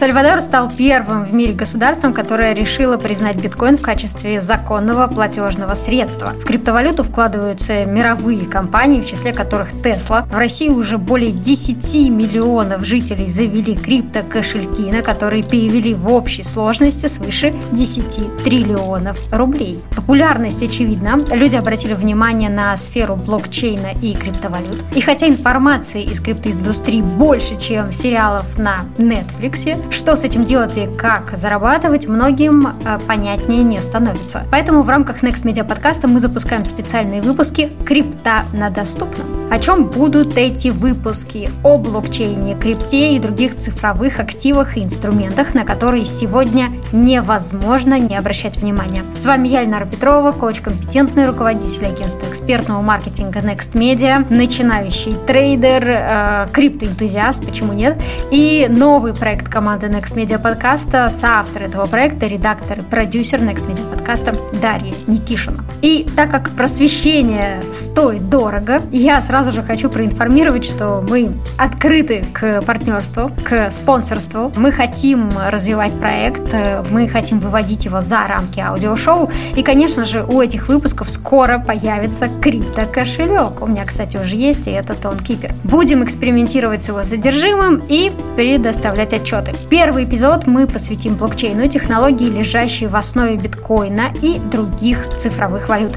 Сальвадор стал первым в мире государством, которое решило признать биткоин в качестве законного платежного средства. В криптовалюту вкладываются мировые компании, в числе которых Tesla. В России уже более 10 миллионов жителей завели криптокошельки, на которые перевели в общей сложности свыше 10 триллионов рублей. Популярность очевидна. Люди обратили внимание на сферу блокчейна и криптовалют. И хотя информации из криптоиндустрии больше, чем сериалов на Netflix, что с этим делать и как зарабатывать, многим э, понятнее не становится. Поэтому в рамках Next Media подкаста мы запускаем специальные выпуски «Крипта на доступном». О чем будут эти выпуски? О блокчейне, крипте и других цифровых активах и инструментах, на которые сегодня невозможно не обращать внимания. С вами я, Эльнара Петрова, коуч-компетентный руководитель агентства экспертного маркетинга Next Media, начинающий трейдер, э, криптоэнтузиаст, почему нет, и новый проект команды Next Media подкаста, соавтор этого проекта, редактор и продюсер Next Media подкаста Дарья Никишина. И так как просвещение стоит дорого, я сразу же хочу проинформировать, что мы открыты к партнерству, к спонсорству. Мы хотим развивать проект, мы хотим выводить его за рамки аудиошоу. И, конечно же, у этих выпусков скоро появится криптокошелек. У меня, кстати, уже есть, и это Тонкипер. Будем экспериментировать с его содержимым и предоставлять отчеты. Первый эпизод мы посвятим блокчейну, технологии, лежащие в основе биткоина и других цифровых валют.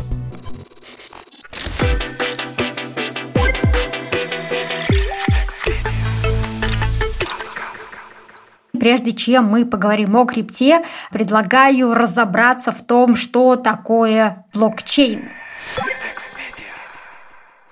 прежде чем мы поговорим о крипте, предлагаю разобраться в том, что такое блокчейн.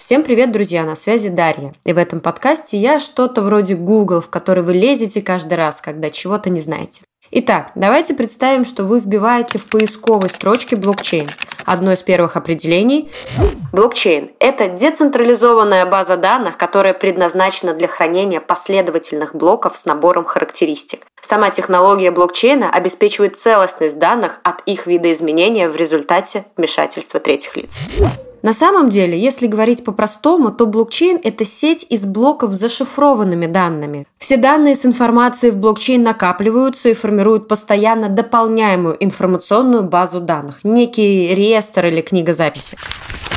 Всем привет, друзья! На связи Дарья. И в этом подкасте я что-то вроде Google, в который вы лезете каждый раз, когда чего-то не знаете. Итак, давайте представим, что вы вбиваете в поисковой строчке блокчейн. Одно из первых определений – блокчейн – это децентрализованная база данных, которая предназначена для хранения последовательных блоков с набором характеристик. Сама технология блокчейна обеспечивает целостность данных от их видоизменения в результате вмешательства третьих лиц. На самом деле, если говорить по-простому, то блокчейн – это сеть из блоков с зашифрованными данными. Все данные с информацией в блокчейн накапливаются и формируют постоянно дополняемую информационную базу данных, некий реестр или книга записи.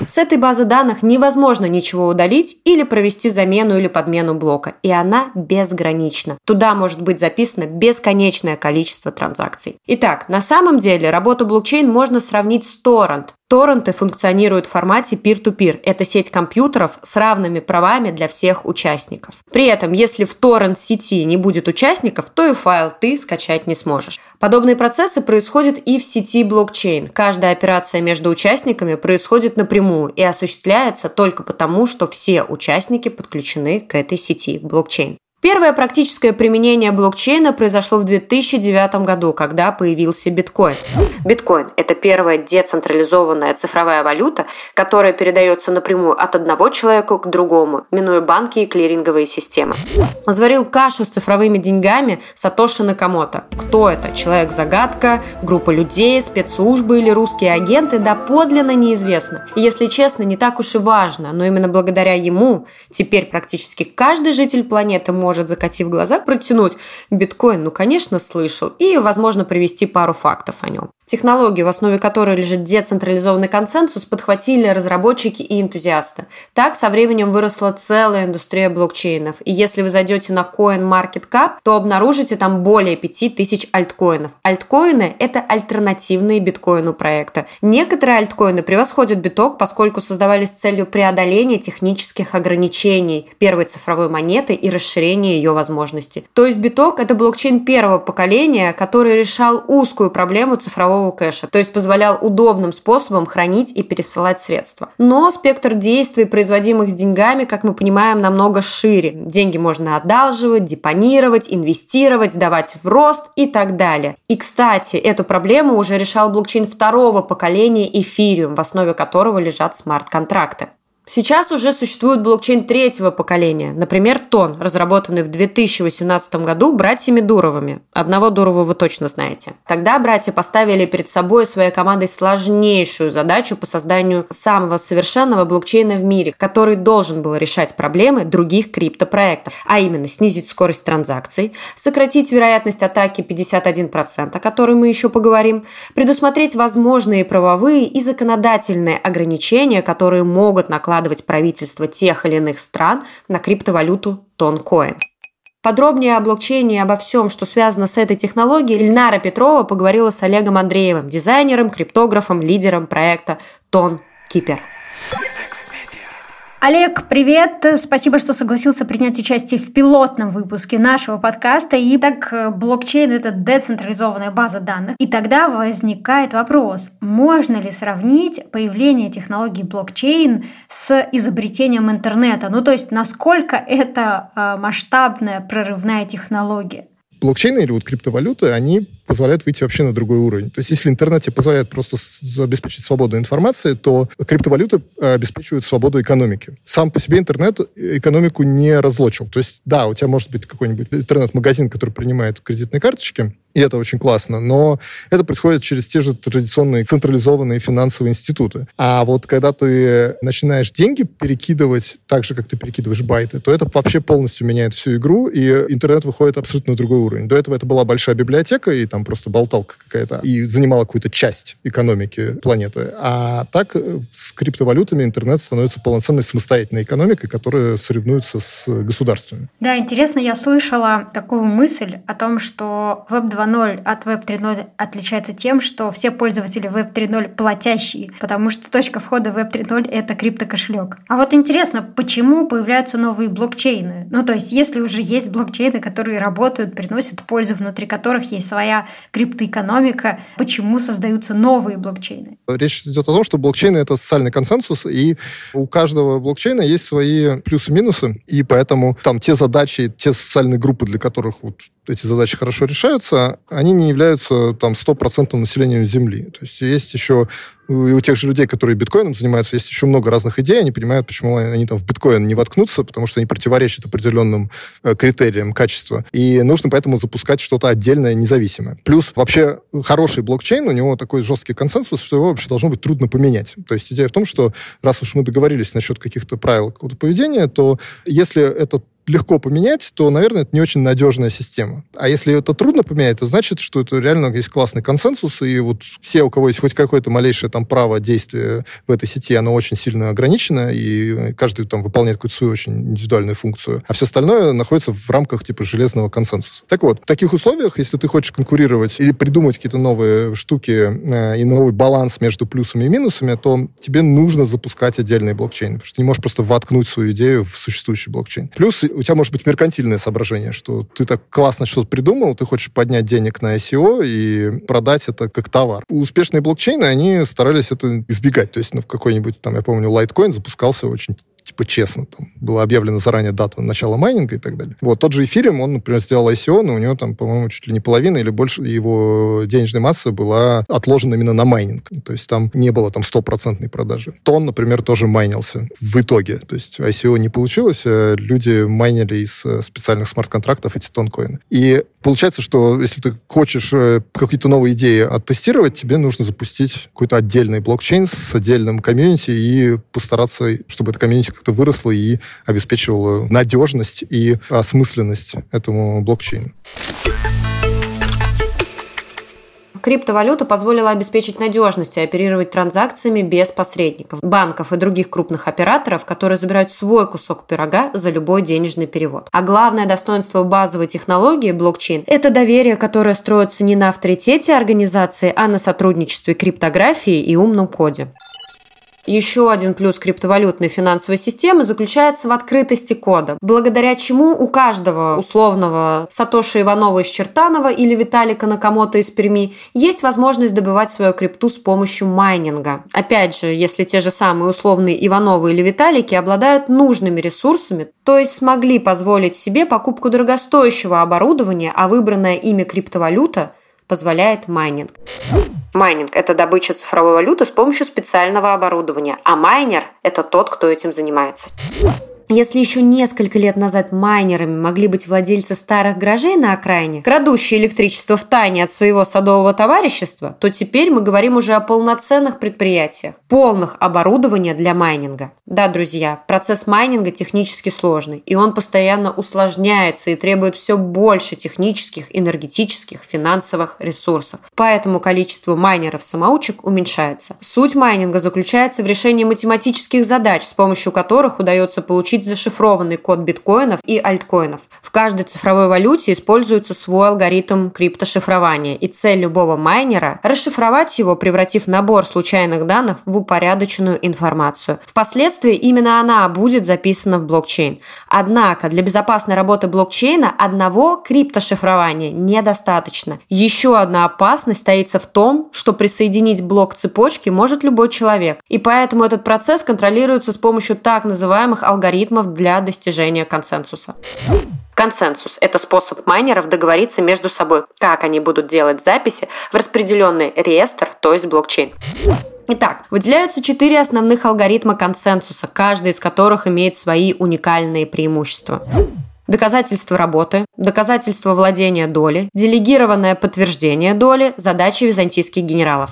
С этой базы данных невозможно ничего удалить или провести замену или подмену блока, и она безгранична. Туда может быть записано бесконечное количество транзакций. Итак, на самом деле работу блокчейн можно сравнить с торрент. Торренты функционируют в формате peer-to-peer. Это сеть компьютеров с равными правами для всех участников. При этом, если в торрент-сети не будет участников, то и файл ты скачать не сможешь. Подобные процессы происходят и в сети блокчейн. Каждая операция между участниками происходит напрямую и осуществляется только потому, что все участники подключены к этой сети блокчейн. Первое практическое применение блокчейна произошло в 2009 году, когда появился биткоин. Биткоин – это первая децентрализованная цифровая валюта, которая передается напрямую от одного человека к другому, минуя банки и клиринговые системы. Заварил кашу с цифровыми деньгами Сатоши Накамото. Кто это? Человек-загадка, группа людей, спецслужбы или русские агенты? Да подлинно неизвестно. И если честно, не так уж и важно, но именно благодаря ему теперь практически каждый житель планеты может может, закатив глаза, протянуть биткоин, ну, конечно, слышал, и, возможно, привести пару фактов о нем. Технологию, в основе которой лежит децентрализованный консенсус, подхватили разработчики и энтузиасты. Так со временем выросла целая индустрия блокчейнов. И если вы зайдете на CoinMarketCap, то обнаружите там более 5000 альткоинов. Альткоины – это альтернативные биткоину проекта. Некоторые альткоины превосходят биток, поскольку создавались с целью преодоления технических ограничений первой цифровой монеты и расширения ее возможностей. То есть биток – это блокчейн первого поколения, который решал узкую проблему цифрового цифрового кэша, то есть позволял удобным способом хранить и пересылать средства. Но спектр действий, производимых с деньгами, как мы понимаем, намного шире. Деньги можно одалживать, депонировать, инвестировать, давать в рост и так далее. И, кстати, эту проблему уже решал блокчейн второго поколения Ethereum, в основе которого лежат смарт-контракты. Сейчас уже существует блокчейн третьего поколения, например, Тон, разработанный в 2018 году братьями Дуровыми. Одного Дурова вы точно знаете. Тогда братья поставили перед собой своей командой сложнейшую задачу по созданию самого совершенного блокчейна в мире, который должен был решать проблемы других криптопроектов, а именно снизить скорость транзакций, сократить вероятность атаки 51%, о которой мы еще поговорим, предусмотреть возможные правовые и законодательные ограничения, которые могут накладывать накладывать правительства тех или иных стран на криптовалюту Тонкоин. Подробнее о блокчейне и обо всем, что связано с этой технологией, Ильнара Петрова поговорила с Олегом Андреевым, дизайнером, криптографом, лидером проекта Тон Кипер. Олег, привет! Спасибо, что согласился принять участие в пилотном выпуске нашего подкаста. И так э, блокчейн – это децентрализованная база данных. И тогда возникает вопрос, можно ли сравнить появление технологии блокчейн с изобретением интернета? Ну, то есть, насколько это э, масштабная прорывная технология? блокчейны или вот криптовалюты, они позволяют выйти вообще на другой уровень. То есть если интернет тебе позволяет просто обеспечить свободу информации, то криптовалюты э, обеспечивают свободу экономики. Сам по себе интернет экономику не разлочил. То есть да, у тебя может быть какой-нибудь интернет-магазин, который принимает кредитные карточки, и это очень классно, но это происходит через те же традиционные централизованные финансовые институты. А вот когда ты начинаешь деньги перекидывать так же, как ты перекидываешь байты, то это вообще полностью меняет всю игру, и интернет выходит абсолютно на другой уровень. До этого это была большая библиотека, и там просто болталка какая-то, и занимала какую-то часть экономики планеты. А так э, с криптовалютами интернет становится полноценной самостоятельной экономикой, которая соревнуется с государствами. Да, интересно, я слышала такую мысль о том, что Web 2.0 от Web 3.0 отличается тем, что все пользователи Web 3.0 платящие, потому что точка входа в Web 3.0 — это криптокошелек. А вот интересно, почему появляются новые блокчейны? Ну, то есть, если уже есть блокчейны, которые работают, приносят пользу, внутри которых есть своя криптоэкономика, почему создаются новые блокчейны? Речь идет о том, что блокчейны — это социальный консенсус, и у каждого блокчейна есть свои плюсы-минусы, и поэтому там те задачи, те социальные группы, для которых вот эти задачи хорошо решаются, они не являются там стопроцентным населением Земли. То есть есть еще и у тех же людей, которые биткоином занимаются, есть еще много разных идей, они понимают, почему они там в биткоин не воткнутся, потому что они противоречат определенным э, критериям качества. И нужно поэтому запускать что-то отдельное, независимое. Плюс вообще хороший блокчейн, у него такой жесткий консенсус, что его вообще должно быть трудно поменять. То есть идея в том, что раз уж мы договорились насчет каких-то правил какого-то поведения, то если этот легко поменять, то, наверное, это не очень надежная система. А если это трудно поменять, то значит, что это реально есть классный консенсус, и вот все, у кого есть хоть какое-то малейшее там право действия в этой сети, оно очень сильно ограничено, и каждый там выполняет какую-то свою очень индивидуальную функцию, а все остальное находится в рамках типа железного консенсуса. Так вот, в таких условиях, если ты хочешь конкурировать или придумать какие-то новые штуки э, и новый баланс между плюсами и минусами, то тебе нужно запускать отдельные блокчейны, потому что ты не можешь просто воткнуть свою идею в существующий блокчейн. Плюс у тебя может быть меркантильное соображение, что ты так классно что-то придумал, ты хочешь поднять денег на ICO и продать это как товар. Успешные блокчейны, они старались это избегать. То есть, ну, какой-нибудь, там, я помню, Litecoin запускался очень типа честно. Там была объявлена заранее дата начала майнинга и так далее. Вот тот же эфириум, он, например, сделал ICO, но у него там, по-моему, чуть ли не половина или больше его денежной массы была отложена именно на майнинг. То есть там не было там стопроцентной продажи. Тон, например, тоже майнился в итоге. То есть ICO не получилось, а люди майнили из э, специальных смарт-контрактов эти тонкоины. И получается, что если ты хочешь э, какие-то новые идеи оттестировать, тебе нужно запустить какой-то отдельный блокчейн с отдельным комьюнити и постараться, чтобы это комьюнити как-то выросла и обеспечивала надежность и осмысленность этому блокчейну. Криптовалюта позволила обеспечить надежность и оперировать транзакциями без посредников, банков и других крупных операторов, которые забирают свой кусок пирога за любой денежный перевод. А главное достоинство базовой технологии блокчейн – это доверие, которое строится не на авторитете организации, а на сотрудничестве криптографии и умном коде. Еще один плюс криптовалютной финансовой системы заключается в открытости кода, благодаря чему у каждого условного Сатоши Иванова из Чертанова или Виталика Накамото из Перми есть возможность добывать свою крипту с помощью майнинга. Опять же, если те же самые условные Ивановы или Виталики обладают нужными ресурсами, то есть смогли позволить себе покупку дорогостоящего оборудования, а выбранная ими криптовалюта позволяет майнинг. Майнинг – это добыча цифровой валюты с помощью специального оборудования, а майнер – это тот, кто этим занимается. Если еще несколько лет назад майнерами могли быть владельцы старых гаражей на окраине, крадущие электричество в тайне от своего садового товарищества, то теперь мы говорим уже о полноценных предприятиях, полных оборудования для майнинга. Да, друзья, процесс майнинга технически сложный, и он постоянно усложняется и требует все больше технических, энергетических, финансовых ресурсов. Поэтому количество майнеров-самоучек уменьшается. Суть майнинга заключается в решении математических задач, с помощью которых удается получить получить зашифрованный код биткоинов и альткоинов. В каждой цифровой валюте используется свой алгоритм криптошифрования, и цель любого майнера – расшифровать его, превратив набор случайных данных в упорядоченную информацию. Впоследствии именно она будет записана в блокчейн. Однако для безопасной работы блокчейна одного криптошифрования недостаточно. Еще одна опасность таится в том, что присоединить блок цепочки может любой человек, и поэтому этот процесс контролируется с помощью так называемых алгоритмов алгоритмов для достижения консенсуса. Консенсус – это способ майнеров договориться между собой, как они будут делать записи в распределенный реестр, то есть блокчейн. Итак, выделяются четыре основных алгоритма консенсуса, каждый из которых имеет свои уникальные преимущества. Доказательство работы, доказательство владения доли, делегированное подтверждение доли, задачи византийских генералов.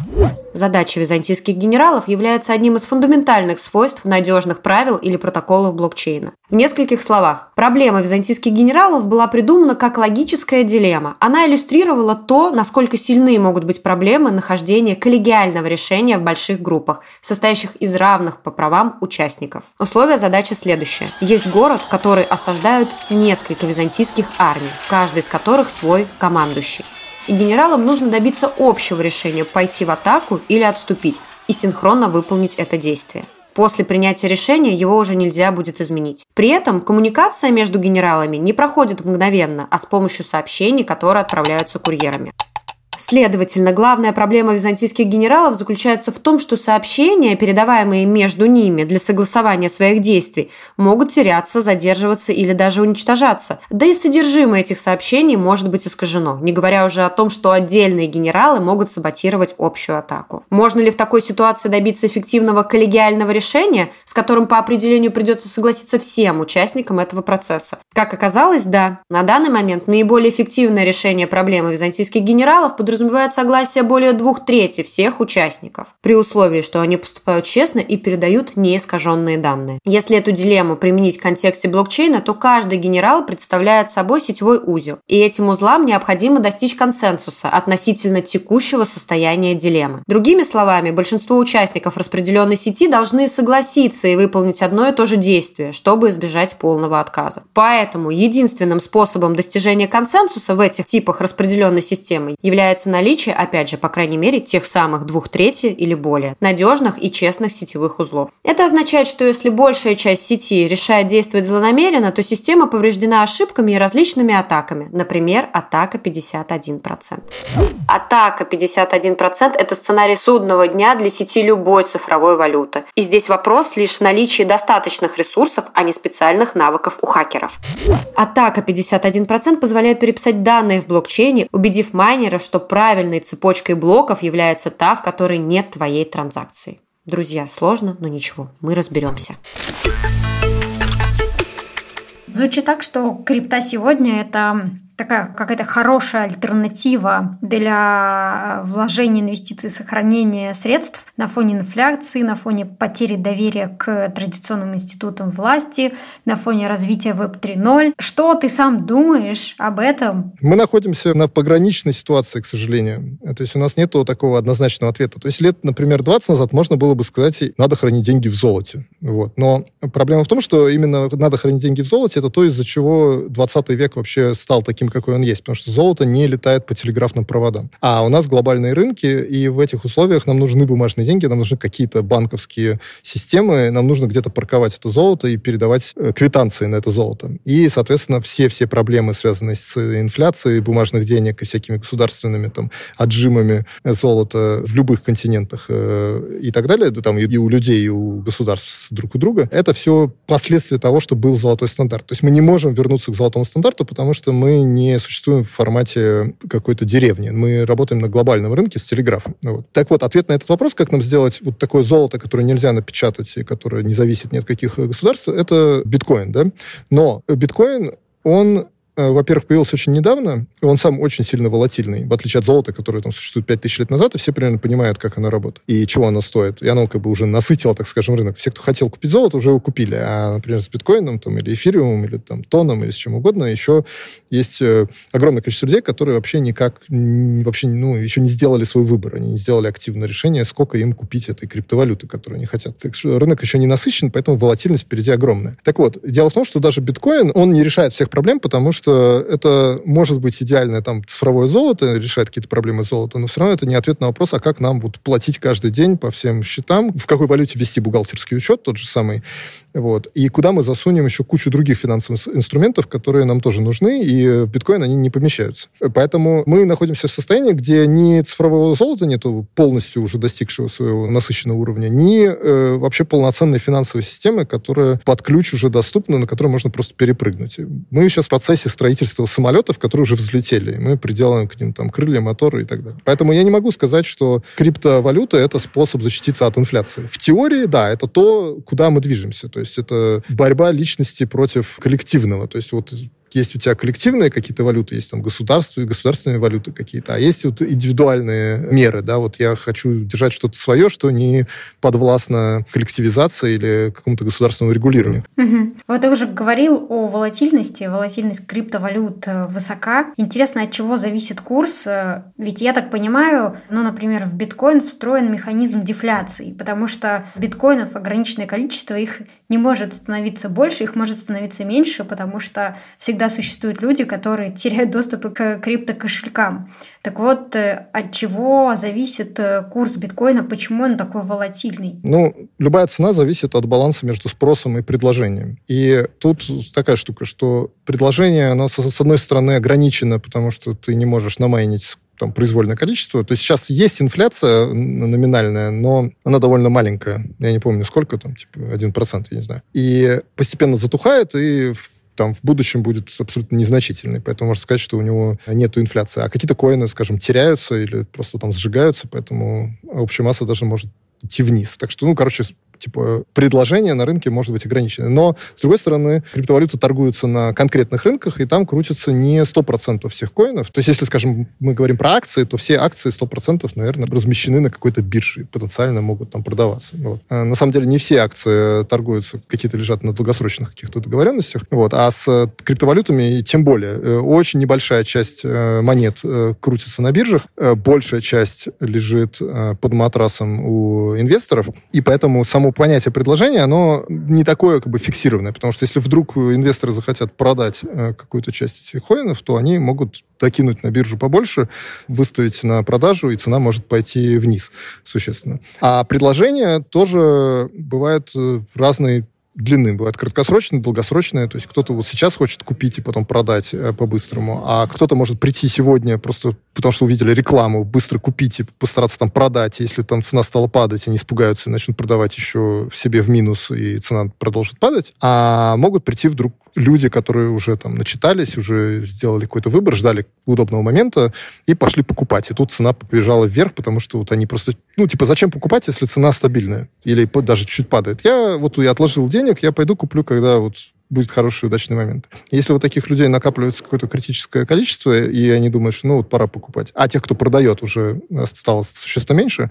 Задача византийских генералов является одним из фундаментальных свойств надежных правил или протоколов блокчейна. В нескольких словах. Проблема византийских генералов была придумана как логическая дилемма. Она иллюстрировала то, насколько сильны могут быть проблемы нахождения коллегиального решения в больших группах, состоящих из равных по правам участников. Условие задачи следующее. Есть город, который осаждают несколько византийских армий, в каждой из которых свой командующий и генералам нужно добиться общего решения – пойти в атаку или отступить и синхронно выполнить это действие. После принятия решения его уже нельзя будет изменить. При этом коммуникация между генералами не проходит мгновенно, а с помощью сообщений, которые отправляются курьерами. Следовательно, главная проблема византийских генералов заключается в том, что сообщения, передаваемые между ними для согласования своих действий, могут теряться, задерживаться или даже уничтожаться. Да и содержимое этих сообщений может быть искажено, не говоря уже о том, что отдельные генералы могут саботировать общую атаку. Можно ли в такой ситуации добиться эффективного коллегиального решения, с которым по определению придется согласиться всем участникам этого процесса? Как оказалось, да. На данный момент наиболее эффективное решение проблемы византийских генералов подразумевает согласие более двух трети всех участников, при условии, что они поступают честно и передают неискаженные данные. Если эту дилемму применить в контексте блокчейна, то каждый генерал представляет собой сетевой узел, и этим узлам необходимо достичь консенсуса относительно текущего состояния дилеммы. Другими словами, большинство участников распределенной сети должны согласиться и выполнить одно и то же действие, чтобы избежать полного отказа. Поэтому единственным способом достижения консенсуса в этих типах распределенной системы является является наличие, опять же, по крайней мере, тех самых двух трети или более надежных и честных сетевых узлов. Это означает, что если большая часть сети решает действовать злонамеренно, то система повреждена ошибками и различными атаками. Например, атака 51%. Атака 51% – это сценарий судного дня для сети любой цифровой валюты. И здесь вопрос лишь в наличии достаточных ресурсов, а не специальных навыков у хакеров. Атака 51% позволяет переписать данные в блокчейне, убедив майнеров, что правильной цепочкой блоков является та, в которой нет твоей транзакции. Друзья, сложно, но ничего, мы разберемся. Звучит так, что крипта сегодня это такая какая-то хорошая альтернатива для вложения инвестиций и сохранения средств на фоне инфляции, на фоне потери доверия к традиционным институтам власти, на фоне развития Web 3.0. Что ты сам думаешь об этом? Мы находимся на пограничной ситуации, к сожалению. То есть у нас нет такого однозначного ответа. То есть лет, например, 20 назад можно было бы сказать, надо хранить деньги в золоте. Вот. Но проблема в том, что именно надо хранить деньги в золоте, это то, из-за чего 20 век вообще стал таким, какой он есть, потому что золото не летает по телеграфным проводам. А у нас глобальные рынки, и в этих условиях нам нужны бумажные деньги, нам нужны какие-то банковские системы, нам нужно где-то парковать это золото и передавать э, квитанции на это золото. И, соответственно, все-все проблемы, связанные с инфляцией бумажных денег и всякими государственными там отжимами золота в любых континентах э, и так далее, там и у людей, и у государств друг у друга, это все последствия того, что был золотой стандарт. То есть мы не можем вернуться к золотому стандарту, потому что мы не существуем в формате какой-то деревни. Мы работаем на глобальном рынке с телеграфом. Вот. Так вот, ответ на этот вопрос, как нам сделать вот такое золото, которое нельзя напечатать и которое не зависит ни от каких государств, это биткоин. Да? Но биткоин, он во-первых, появился очень недавно, и он сам очень сильно волатильный, в отличие от золота, которое там существует 5000 лет назад, и все примерно понимают, как оно работает и чего оно стоит. И оно как бы уже насытило, так скажем, рынок. Все, кто хотел купить золото, уже его купили. А, например, с биткоином там, или эфириумом, или там тоном, или с чем угодно, еще есть э, огромное количество людей, которые вообще никак, вообще, ну, еще не сделали свой выбор. Они не сделали активное решение, сколько им купить этой криптовалюты, которую они хотят. Так что рынок еще не насыщен, поэтому волатильность впереди огромная. Так вот, дело в том, что даже биткоин, он не решает всех проблем, потому что что это может быть идеальное там цифровое золото, решает какие-то проблемы золота, но все равно это не ответ на вопрос, а как нам вот платить каждый день по всем счетам, в какой валюте вести бухгалтерский учет, тот же самый, вот. И куда мы засунем еще кучу других финансовых инструментов, которые нам тоже нужны, и биткоин они не помещаются. Поэтому мы находимся в состоянии, где ни цифрового золота нету полностью уже достигшего своего насыщенного уровня, ни э, вообще полноценной финансовой системы, которая под ключ уже доступна, на которую можно просто перепрыгнуть. Мы сейчас в процессе строительства самолетов, которые уже взлетели. Мы приделаем к ним там крылья, моторы и так далее. Поэтому я не могу сказать, что криптовалюта — это способ защититься от инфляции. В теории, да, это то, куда мы движемся. То есть это борьба личности против коллективного. То есть вот есть у тебя коллективные какие-то валюты, есть там государство и государственные валюты какие-то, а есть вот индивидуальные меры, да, вот я хочу держать что-то свое, что не подвластно коллективизации или какому-то государственному регулированию. Угу. Вот ты уже говорил о волатильности, волатильность криптовалют э, высока. Интересно, от чего зависит курс? Э, ведь я так понимаю, ну, например, в биткоин встроен механизм дефляции, потому что биткоинов ограниченное количество, их не может становиться больше, их может становиться меньше, потому что всегда всегда существуют люди, которые теряют доступ к криптокошелькам. Так вот, э, от чего зависит э, курс биткоина, почему он такой волатильный? Ну, любая цена зависит от баланса между спросом и предложением. И тут такая штука, что предложение, оно с одной стороны ограничено, потому что ты не можешь намайнить там, произвольное количество. То есть сейчас есть инфляция номинальная, но она довольно маленькая. Я не помню, сколько там, типа 1%, я не знаю. И постепенно затухает, и там в будущем будет абсолютно незначительный. Поэтому можно сказать, что у него нет инфляции. А какие-то коины, скажем, теряются или просто там сжигаются, поэтому общая масса даже может идти вниз. Так что, ну, короче, типа, предложение на рынке может быть ограничено. Но, с другой стороны, криптовалюты торгуются на конкретных рынках, и там крутится не 100% всех коинов. То есть, если, скажем, мы говорим про акции, то все акции 100%, наверное, размещены на какой-то бирже и потенциально могут там продаваться. Вот. А на самом деле, не все акции торгуются, какие-то лежат на долгосрочных каких-то договоренностях. Вот. А с криптовалютами тем более. Э, очень небольшая часть э, монет э, крутится на биржах, большая часть лежит под матрасом у инвесторов, и поэтому само понятие предложения, оно не такое как бы фиксированное, потому что если вдруг инвесторы захотят продать э, какую-то часть этих коинов, то они могут докинуть на биржу побольше, выставить на продажу, и цена может пойти вниз существенно. А предложения тоже бывают э, разные длины. Бывает краткосрочные, долгосрочные. То есть кто-то вот сейчас хочет купить и потом продать э, по-быстрому, а кто-то может прийти сегодня просто потому, что увидели рекламу, быстро купить и постараться там продать. Если там цена стала падать, они испугаются и начнут продавать еще себе в минус, и цена продолжит падать. А могут прийти вдруг люди, которые уже там начитались, уже сделали какой-то выбор, ждали удобного момента и пошли покупать. И тут цена побежала вверх, потому что вот они просто... Ну, типа, зачем покупать, если цена стабильная? Или даже чуть падает? Я вот я отложил деньги, денег, я пойду куплю, когда вот будет хороший, удачный момент. Если вот таких людей накапливается какое-то критическое количество, и они думают, что ну вот пора покупать, а тех, кто продает, уже стало существенно меньше,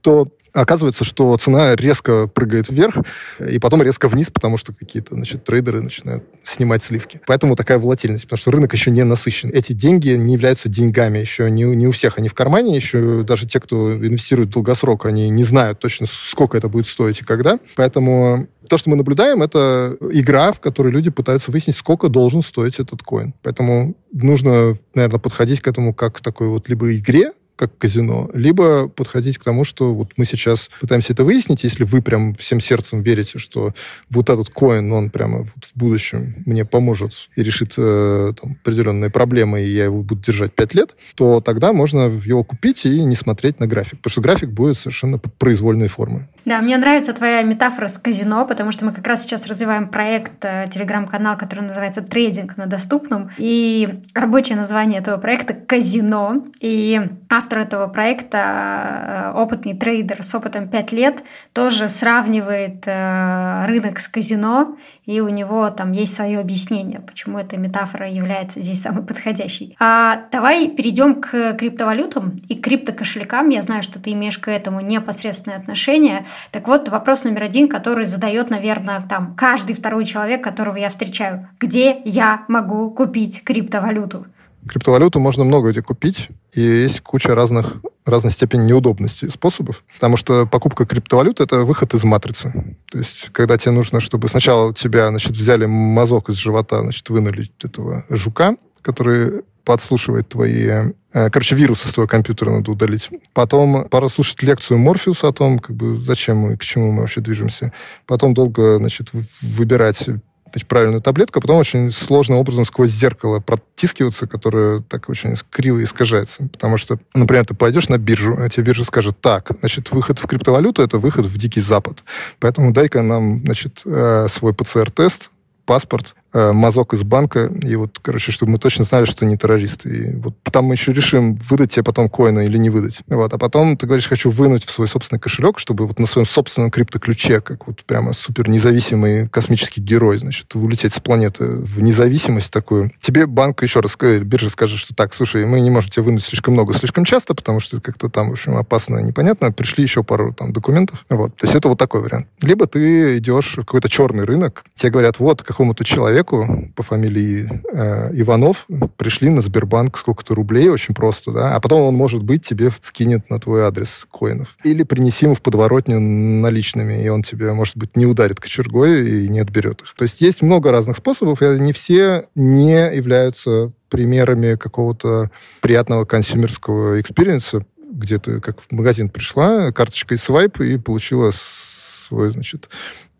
то оказывается, что цена резко прыгает вверх и потом резко вниз, потому что какие-то значит, трейдеры начинают снимать сливки. Поэтому такая волатильность, потому что рынок еще не насыщен. Эти деньги не являются деньгами, еще не, не у всех они в кармане, еще даже те, кто инвестирует в долгосрок, они не знают точно, сколько это будет стоить и когда. Поэтому то, что мы наблюдаем, это игра, в которой люди пытаются выяснить, сколько должен стоить этот коин. Поэтому нужно, наверное, подходить к этому как к такой вот либо игре, как казино, либо подходить к тому, что вот мы сейчас пытаемся это выяснить, если вы прям всем сердцем верите, что вот этот коин, он прямо вот в будущем мне поможет и решит э, там, определенные проблемы, и я его буду держать 5 лет, то тогда можно его купить и не смотреть на график, потому что график будет совершенно произвольной формы. Да, мне нравится твоя метафора с казино, потому что мы как раз сейчас развиваем проект, э, телеграм-канал, который называется «Трейдинг на доступном», и рабочее название этого проекта «Казино», и этого проекта, э, опытный трейдер с опытом 5 лет, тоже сравнивает э, рынок с казино, и у него там есть свое объяснение, почему эта метафора является здесь самой подходящей. А давай перейдем к криптовалютам и криптокошелькам. Я знаю, что ты имеешь к этому непосредственное отношение. Так вот, вопрос номер один, который задает, наверное, там каждый второй человек, которого я встречаю. Где я могу купить криптовалюту? Криптовалюту можно много где купить, и есть куча разных разной степени неудобности способов, потому что покупка криптовалюты — это выход из матрицы. То есть, когда тебе нужно, чтобы сначала тебя, значит, взяли мазок из живота, значит, вынули этого жука, который подслушивает твои... Э, короче, вирусы с твоего компьютера надо удалить. Потом послушать лекцию Морфеуса о том, как бы, зачем мы, к чему мы вообще движемся. Потом долго, значит, выбирать значит, правильную таблетку, а потом очень сложным образом сквозь зеркало протискиваться, которое так очень криво искажается. Потому что, например, ты пойдешь на биржу, а тебе биржа скажет, так, значит, выход в криптовалюту — это выход в дикий запад. Поэтому дай-ка нам, значит, э, свой ПЦР-тест, паспорт, мазок из банка, и вот, короче, чтобы мы точно знали, что не террористы. И вот там мы еще решим, выдать тебе потом коина или не выдать. Вот. А потом ты говоришь, хочу вынуть в свой собственный кошелек, чтобы вот на своем собственном криптоключе, как вот прямо супер независимый космический герой, значит, улететь с планеты в независимость такую. Тебе банк еще раз, э, биржа скажет, что так, слушай, мы не можем тебе вынуть слишком много, слишком часто, потому что как-то там, в общем, опасно и непонятно. Пришли еще пару там документов. Вот. То есть это вот такой вариант. Либо ты идешь в какой-то черный рынок, тебе говорят, вот какому-то человеку человеку по фамилии э, Иванов пришли на Сбербанк сколько-то рублей, очень просто, да, а потом он, может быть, тебе скинет на твой адрес коинов. Или принеси ему в подворотню наличными, и он тебе, может быть, не ударит кочергой и не отберет их. То есть есть много разных способов, и они все не являются примерами какого-то приятного consumer ского experience а, где ты как в магазин пришла, карточкой swipe и получила свой, значит,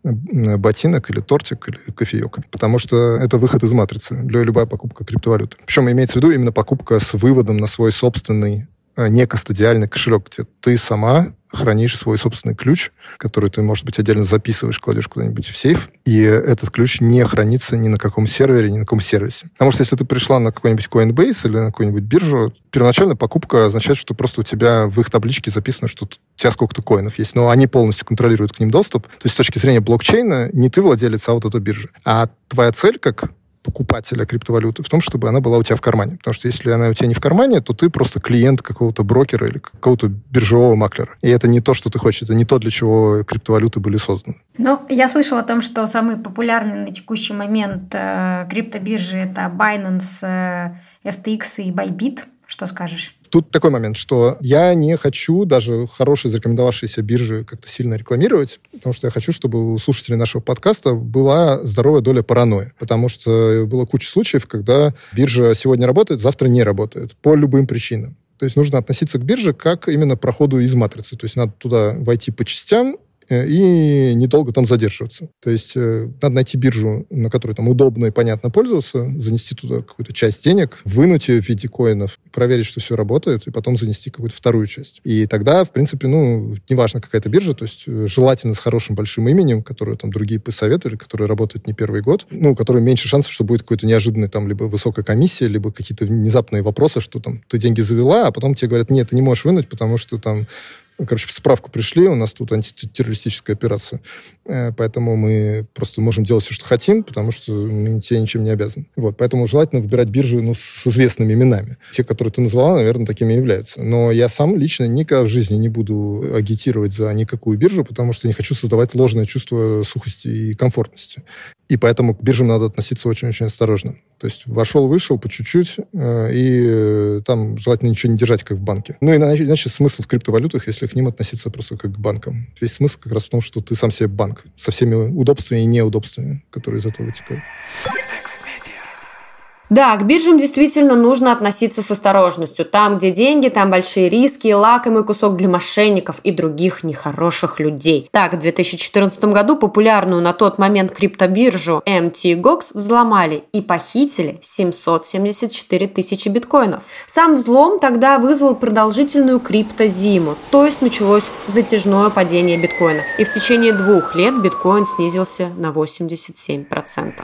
ботинок или тортик или кофеек. Потому что это выход из матрицы для любая покупка криптовалюты. Причем имеется в виду именно покупка с выводом на свой собственный э, некостадиальный кошелек, где ты сама хранишь свой собственный ключ, который ты, может быть, отдельно записываешь, кладешь куда-нибудь в сейф, и этот ключ не хранится ни на каком сервере, ни на каком сервисе. Потому что если ты пришла на какой-нибудь Coinbase или на какую-нибудь биржу, первоначально покупка означает, что просто у тебя в их табличке записано, что у тебя сколько-то коинов есть, но они полностью контролируют к ним доступ. То есть с точки зрения блокчейна не ты владелец, а вот эта биржа. А твоя цель как покупателя криптовалюты в том, чтобы она была у тебя в кармане. Потому что если она у тебя не в кармане, то ты просто клиент какого-то брокера или какого-то биржевого маклера. И это не то, что ты хочешь, это не то, для чего криптовалюты были созданы. Ну, я слышала о том, что самый популярный на текущий момент э, криптобиржи это Binance, э, FTX и Bybit. Что скажешь? Тут такой момент, что я не хочу даже хорошие зарекомендовавшиеся биржи как-то сильно рекламировать, потому что я хочу, чтобы у слушателей нашего подкаста была здоровая доля паранойи. Потому что было куча случаев, когда биржа сегодня работает, завтра не работает по любым причинам. То есть нужно относиться к бирже как именно проходу из матрицы. То есть надо туда войти по частям и недолго там задерживаться. То есть э, надо найти биржу, на которой там удобно и понятно пользоваться, занести туда какую-то часть денег, вынуть ее в виде коинов, проверить, что все работает, и потом занести какую-то вторую часть. И тогда, в принципе, ну, неважно, какая это биржа, то есть э, желательно с хорошим большим именем, которое там другие посоветовали, который работает не первый год, ну, у которого меньше шансов, что будет какой-то неожиданный там либо высокая комиссия, либо какие-то внезапные вопросы, что там ты деньги завела, а потом тебе говорят, нет, ты не можешь вынуть, потому что там короче, справку пришли, у нас тут антитеррористическая операция. Э, поэтому мы просто можем делать все, что хотим, потому что мы тебе ничем не обязаны. Вот, поэтому желательно выбирать биржи ну, с известными именами. Те, которые ты назвала, наверное, такими являются. Но я сам лично никогда в жизни не буду агитировать за никакую биржу, потому что не хочу создавать ложное чувство сухости и комфортности. И поэтому к биржам надо относиться очень-очень осторожно. То есть вошел, вышел по чуть-чуть, э, и э, там желательно ничего не держать, как в банке. Ну, иначе, иначе смысл в криптовалютах, если к ним относиться просто как к банкам. Весь смысл как раз в том, что ты сам себе банк со всеми удобствами и неудобствами, которые из этого вытекают. Да, к биржам действительно нужно относиться с осторожностью. Там, где деньги, там большие риски, лакомый кусок для мошенников и других нехороших людей. Так, в 2014 году популярную на тот момент криптобиржу MTGOX взломали и похитили 774 тысячи биткоинов. Сам взлом тогда вызвал продолжительную криптозиму, то есть началось затяжное падение биткоина. И в течение двух лет биткоин снизился на 87%.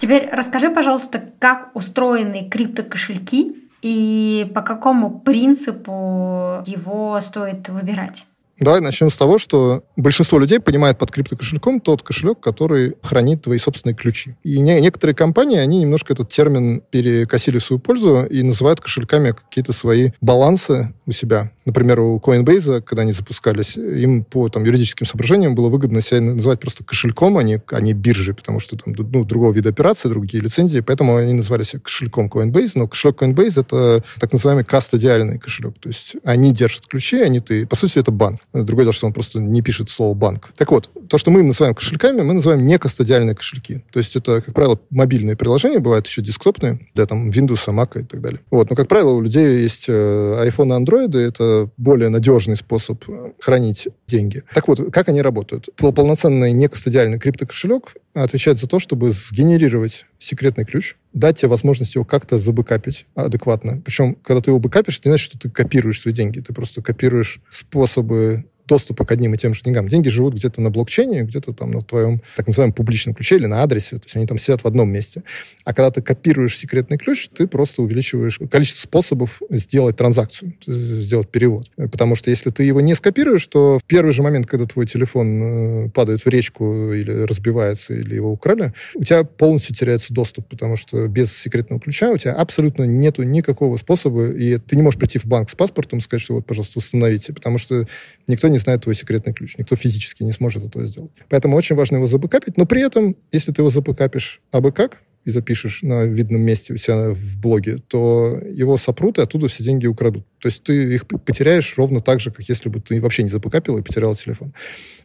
Теперь расскажи, пожалуйста, как устроены криптокошельки и по какому принципу его стоит выбирать? Давай начнем с того, что большинство людей понимает под криптокошельком тот кошелек, который хранит твои собственные ключи. И не, некоторые компании, они немножко этот термин перекосили в свою пользу и называют кошельками какие-то свои балансы у себя. Например, у Coinbase, когда они запускались, им по там, юридическим соображениям было выгодно себя называть просто кошельком, а не, а не биржей, потому что там ну, другого вида операции, другие лицензии, поэтому они называли себя кошельком Coinbase, но кошелек Coinbase — это так называемый кастодиальный кошелек, то есть они держат ключи, они ты... По сути, это банк. Другое дело, что он просто не пишет слово «банк». Так вот, то, что мы называем кошельками, мы называем некастодиальные кошельки. То есть это, как правило, мобильные приложения, бывают еще десктопные, для там Windows, Mac и так далее. Вот. Но, как правило, у людей есть э, iPhone и Android, и это более надежный способ э, хранить деньги. Так вот, как они работают? Полноценный некастодиальный криптокошелек отвечает за то, чтобы сгенерировать секретный ключ, дать тебе возможность его как-то забэкапить адекватно. Причем, когда ты его бэкапишь, это не значит, что ты копируешь свои деньги. Ты просто копируешь способы доступа к одним и тем же деньгам. Деньги живут где-то на блокчейне, где-то там на твоем так называемом публичном ключе или на адресе. То есть они там сидят в одном месте. А когда ты копируешь секретный ключ, ты просто увеличиваешь количество способов сделать транзакцию, сделать перевод. Потому что если ты его не скопируешь, то в первый же момент, когда твой телефон э, падает в речку или разбивается, или его украли, у тебя полностью теряется доступ, потому что без секретного ключа у тебя абсолютно нету никакого способа, и ты не можешь прийти в банк с паспортом и сказать, что вот, пожалуйста, восстановите, потому что никто не знает твой секретный ключ. Никто физически не сможет этого сделать. Поэтому очень важно его забэкапить, но при этом, если ты его забэкапишь абы как, и запишешь на видном месте у себя в блоге, то его сопрут и оттуда все деньги украдут. То есть ты их потеряешь ровно так же, как если бы ты вообще не забэкапил и потерял телефон.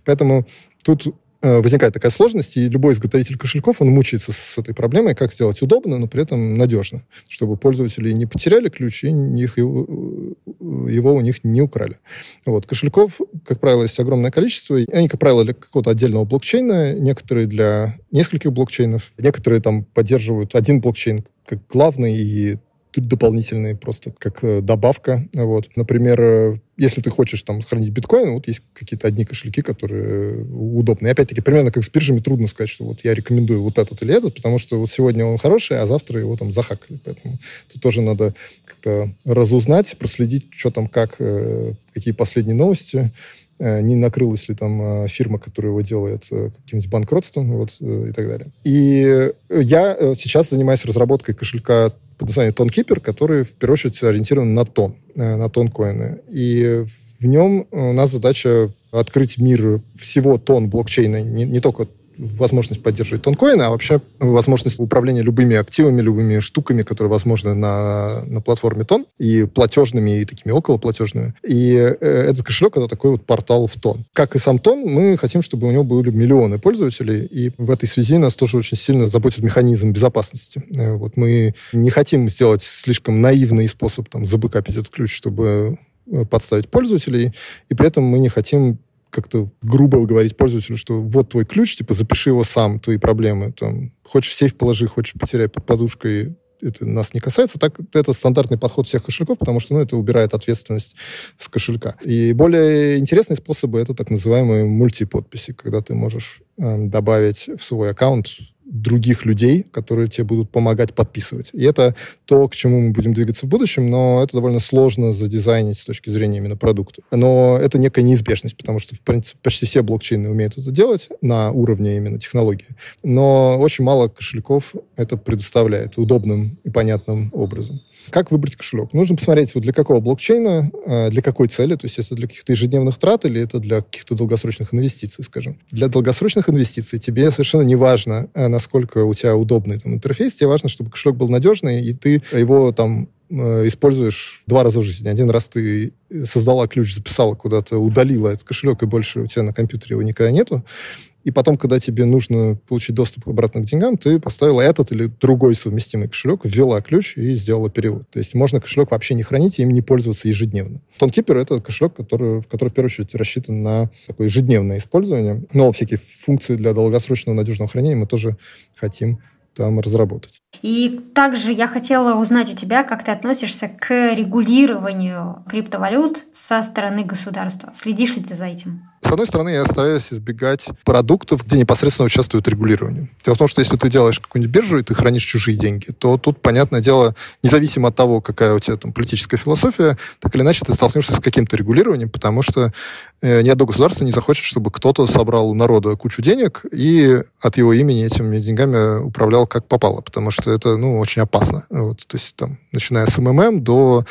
Поэтому тут возникает такая сложность, и любой изготовитель кошельков, он мучается с этой проблемой, как сделать удобно, но при этом надежно, чтобы пользователи не потеряли ключ и их, его, э, его у них не украли. Вот. Кошельков, как правило, есть огромное количество. Они, как правило, для какого-то отдельного блокчейна, некоторые для нескольких блокчейнов, некоторые там поддерживают один блокчейн как главный, и дополнительные просто как э, добавка. Вот. Например, э, если ты хочешь там хранить биткоин, вот есть какие-то одни кошельки, которые удобны. И опять-таки, примерно как с биржами, трудно сказать, что вот я рекомендую вот этот или этот, потому что вот сегодня он хороший, а завтра его там захакали. Поэтому тут тоже надо как-то разузнать, проследить, что там как, э, какие последние новости, не накрылась ли там фирма, которая его делает, каким-нибудь банкротством вот, и так далее. И я сейчас занимаюсь разработкой кошелька под названием TonKeeper, который в первую очередь ориентирован на тон, э, на тон коины. И в нем у нас задача открыть мир всего тон блокчейна, не, не только возможность поддерживать тонкоины, а вообще возможность управления любыми активами, любыми штуками, которые возможны на, на платформе Тон, и платежными, и такими околоплатежными. И э, этот кошелек — это такой вот портал в Тон. Как и сам Тон, мы хотим, чтобы у него были миллионы пользователей, и в этой связи нас тоже очень сильно заботит механизм безопасности. Э, вот мы не хотим сделать слишком наивный способ там, забыкапить этот ключ, чтобы э, подставить пользователей, и при этом мы не хотим как-то грубо говорить пользователю, что вот твой ключ, типа, запиши его сам, твои проблемы. Там, хочешь в сейф положи, хочешь потеряй под подушкой, это нас не касается. Так, это стандартный подход всех кошельков, потому что ну, это убирает ответственность с кошелька. И более интересные способы это так называемые мультиподписи, когда ты можешь э, добавить в свой аккаунт других людей, которые тебе будут помогать подписывать. И это то, к чему мы будем двигаться в будущем, но это довольно сложно задизайнить с точки зрения именно продукта. Но это некая неизбежность, потому что, в принципе, почти все блокчейны умеют это делать на уровне именно технологии. Но очень мало кошельков это предоставляет удобным и понятным образом. Как выбрать кошелек? Нужно посмотреть, вот для какого блокчейна, э, для какой цели, то есть если для каких-то ежедневных трат или это для каких-то долгосрочных инвестиций, скажем. Для долгосрочных инвестиций тебе совершенно не важно, э, насколько у тебя удобный там интерфейс, тебе важно, чтобы кошелек был надежный, и ты его там э, используешь два раза в жизни. Один раз ты создала ключ, записала куда-то, удалила этот кошелек, и больше у тебя на компьютере его никогда нету и потом, когда тебе нужно получить доступ обратно к деньгам, ты поставила этот или другой совместимый кошелек, ввела ключ и сделала перевод. То есть можно кошелек вообще не хранить и им не пользоваться ежедневно. Тонкипер — это кошелек, который, который в первую очередь рассчитан на такое ежедневное использование, но всякие функции для долгосрочного надежного хранения мы тоже хотим там разработать. И также я хотела узнать у тебя, как ты относишься к регулированию криптовалют со стороны государства. Следишь ли ты за этим? С одной стороны, я стараюсь избегать продуктов, где непосредственно участвует регулирование. Дело в том, что если ты делаешь какую-нибудь биржу и ты хранишь чужие деньги, то тут, понятное дело, независимо от того, какая у тебя там политическая философия, так или иначе ты столкнешься с каким-то регулированием, потому что ни одно государство не захочет, чтобы кто-то собрал у народа кучу денег и от его имени этими деньгами управлял как попало, потому что это, ну, очень опасно. Вот, то есть там, начиная с МММ до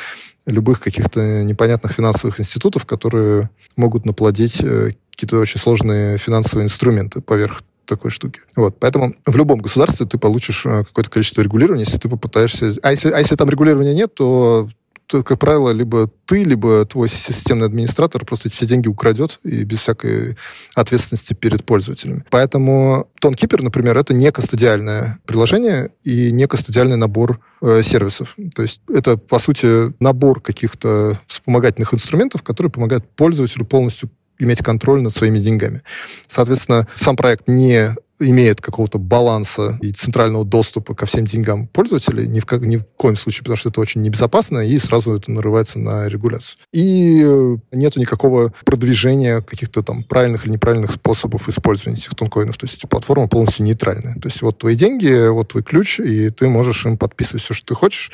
любых каких-то непонятных финансовых институтов, которые могут наплодить э, какие-то очень сложные финансовые инструменты поверх такой штуки. Вот, поэтому в любом государстве ты получишь э, какое-то количество регулирования, если ты попытаешься... А если, а если там регулирования нет, то, как правило, либо ты, либо твой системный администратор просто все деньги украдет и без всякой ответственности перед пользователями. Поэтому ToneKeeper, например, это не кастодиальное приложение и не кастодиальный набор э, сервисов. То есть это, по сути, набор каких-то вспомогательных инструментов, которые помогают пользователю полностью иметь контроль над своими деньгами. Соответственно, сам проект не имеет какого-то баланса и центрального доступа ко всем деньгам пользователей, ни в, как, ни в коем случае, потому что это очень небезопасно, и сразу это нарывается на регуляцию. И э, нету никакого продвижения каких-то там правильных или неправильных способов использования этих тонкоинов. То есть платформа полностью нейтральная. То есть вот твои деньги, вот твой ключ, и ты можешь им подписывать все, что ты хочешь.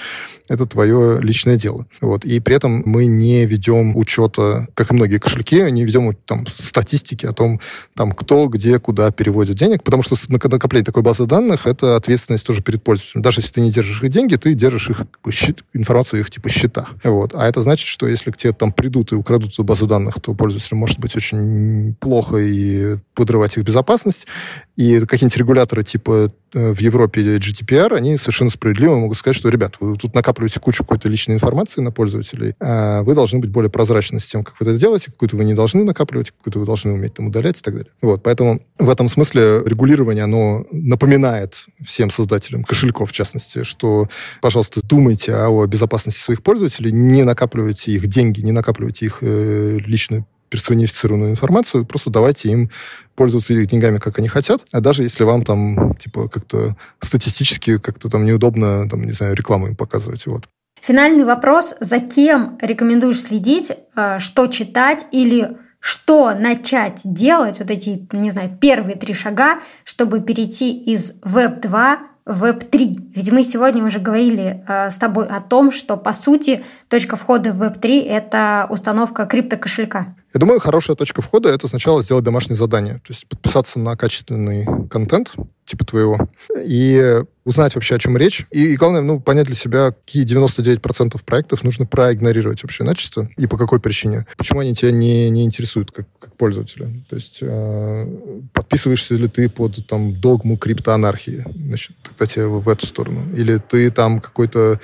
Это твое личное дело. Вот. И при этом мы не ведем учета, как и многие кошельки, не ведем там статистики о том, там, кто, где, куда переводит денег, потому что накопление такой базы данных — это ответственность тоже перед пользователем. Даже если ты не держишь их деньги, ты держишь их счет, информацию их типа счетах. Вот. А это значит, что если к тебе там придут и украдут эту базу данных, то пользователю может быть очень плохо и подрывать их безопасность. И какие-нибудь регуляторы типа в Европе GDPR, они совершенно справедливо могут сказать, что, ребят, вы тут накапливаете кучу какой-то личной информации на пользователей, а вы должны быть более прозрачны с тем, как вы это делаете, какую-то вы не должны накапливать, какую-то вы должны уметь там удалять и так далее. Вот, поэтому в этом смысле регулирование, оно напоминает всем создателям кошельков, в частности, что, пожалуйста, думайте о безопасности своих пользователей, не накапливайте их деньги, не накапливайте их э, личную персонифицированную информацию, просто давайте им пользоваться их деньгами, как они хотят, а даже если вам там, типа, как-то статистически как-то там неудобно, там, не знаю, рекламу им показывать, вот. Финальный вопрос. За кем рекомендуешь следить, э, что читать или что начать делать, вот эти, не знаю, первые три шага, чтобы перейти из Web2 в Web3. Ведь мы сегодня уже говорили э, с тобой о том, что, по сути, точка входа в Web3 – это установка криптокошелька. Я думаю, хорошая точка входа — это сначала сделать домашнее задание, то есть подписаться на качественный контент, типа твоего, и узнать вообще, о чем речь. И, и главное, ну, понять для себя, какие 99% проектов нужно проигнорировать вообще начисто и по какой причине. Почему они тебя не, не интересуют как, как пользователя. То есть э, подписываешься ли ты под там, догму криптоанархии, значит, тогда тебе в эту сторону. Или ты там какой-то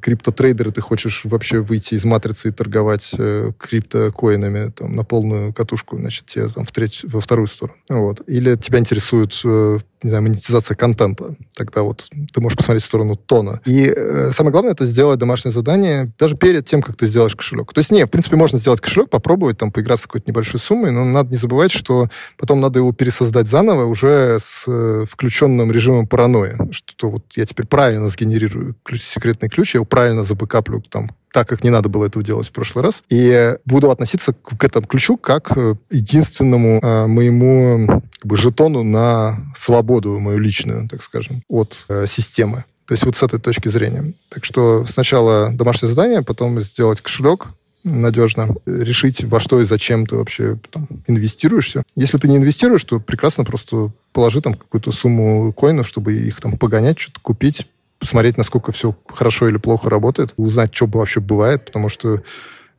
криптотрейдер, ты хочешь вообще выйти из матрицы и торговать э, криптокоинами там, на полную катушку, значит, тебе там в треть, во вторую сторону. Вот. Или тебя интересует э, не знаю, монетизация контента. Тогда вот ты можешь посмотреть в сторону тона. И э, самое главное это сделать домашнее задание даже перед тем, как ты сделаешь кошелек. То есть, не, в принципе, можно сделать кошелек, попробовать там поиграться с какой-то небольшой суммой, но надо не забывать, что потом надо его пересоздать заново уже с э, включенным режимом паранойи. Что вот я теперь правильно сгенерирую ключ, секретный ключ, я его правильно забэкаплю там так, как не надо было этого делать в прошлый раз. И буду относиться к, к этому ключу как единственному э, моему как бы, жетону на свободу мою личную, так скажем, от э, системы. То есть вот с этой точки зрения. Так что сначала домашнее задание, потом сделать кошелек, надежно решить, во что и зачем ты вообще там, инвестируешься. Если ты не инвестируешь, то прекрасно просто положи там какую-то сумму коинов, чтобы их там погонять, что-то купить, посмотреть, насколько все хорошо или плохо работает, узнать, что вообще бывает, потому что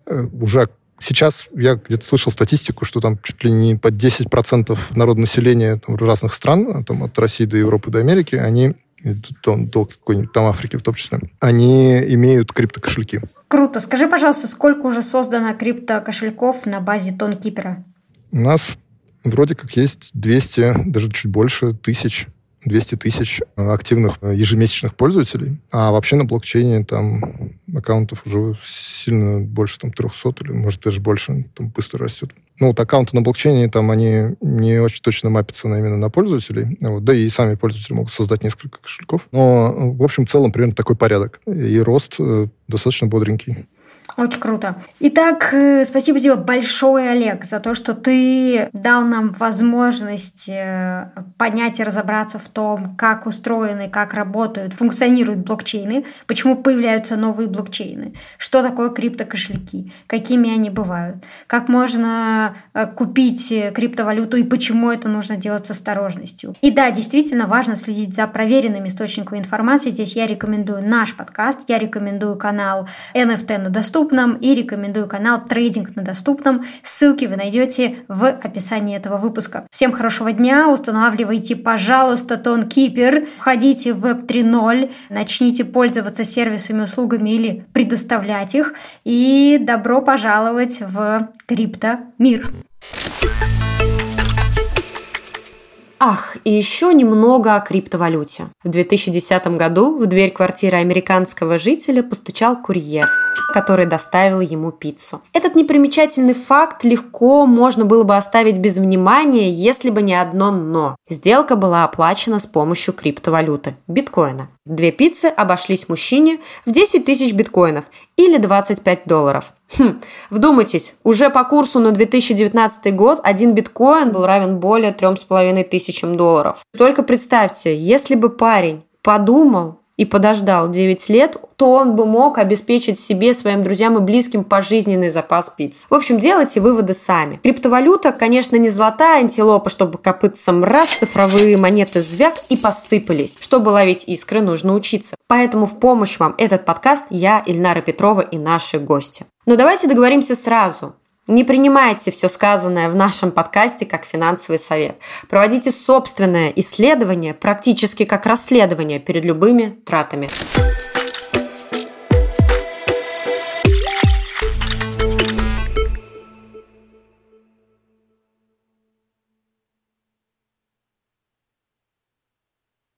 э, уже сейчас я где-то слышал статистику, что там чуть ли не под 10% народонаселения там, разных стран, там, от России до Европы до Америки, они там, до какой-нибудь там Африки в том числе, они имеют криптокошельки. Круто. Скажи, пожалуйста, сколько уже создано криптокошельков на базе Тонкипера? У нас вроде как есть 200, даже чуть больше тысяч 200 тысяч активных ежемесячных пользователей, а вообще на блокчейне там аккаунтов уже сильно больше там 300 или, может, даже больше, там быстро растет. Ну, вот аккаунты на блокчейне, там они не очень точно мапятся на, именно на пользователей, вот, да и сами пользователи могут создать несколько кошельков. Но, в общем, в целом примерно такой порядок. И рост э, достаточно бодренький. Очень круто. Итак, э, спасибо тебе большое, Олег, за то, что ты дал нам возможность э, понять и разобраться в том, как устроены, как работают, функционируют блокчейны, почему появляются новые блокчейны, что такое криптокошельки, какими они бывают, как можно э, купить криптовалюту и почему это нужно делать с осторожностью. И да, действительно важно следить за проверенными источниками информации. Здесь я рекомендую наш подкаст, я рекомендую канал NFT на доступность, доступном и рекомендую канал «Трейдинг на доступном». Ссылки вы найдете в описании этого выпуска. Всем хорошего дня, устанавливайте, пожалуйста, TonKeeper, входите в Web 3.0, начните пользоваться сервисами, услугами или предоставлять их. И добро пожаловать в криптомир. Ах, и еще немного о криптовалюте. В 2010 году в дверь квартиры американского жителя постучал курьер – который доставил ему пиццу. Этот непримечательный факт легко можно было бы оставить без внимания, если бы не одно «но». Сделка была оплачена с помощью криптовалюты – биткоина. Две пиццы обошлись мужчине в 10 тысяч биткоинов или 25 долларов. Хм, вдумайтесь, уже по курсу на 2019 год один биткоин был равен более 3,5 тысячам долларов. Только представьте, если бы парень подумал, и подождал 9 лет, то он бы мог обеспечить себе, своим друзьям и близким пожизненный запас пиц. В общем, делайте выводы сами. Криптовалюта, конечно, не золотая антилопа, чтобы копытцам раз цифровые монеты звяк и посыпались. Чтобы ловить искры, нужно учиться. Поэтому в помощь вам этот подкаст я, Ильнара Петрова и наши гости. Но давайте договоримся сразу. Не принимайте все сказанное в нашем подкасте как финансовый совет. Проводите собственное исследование, практически как расследование перед любыми тратами.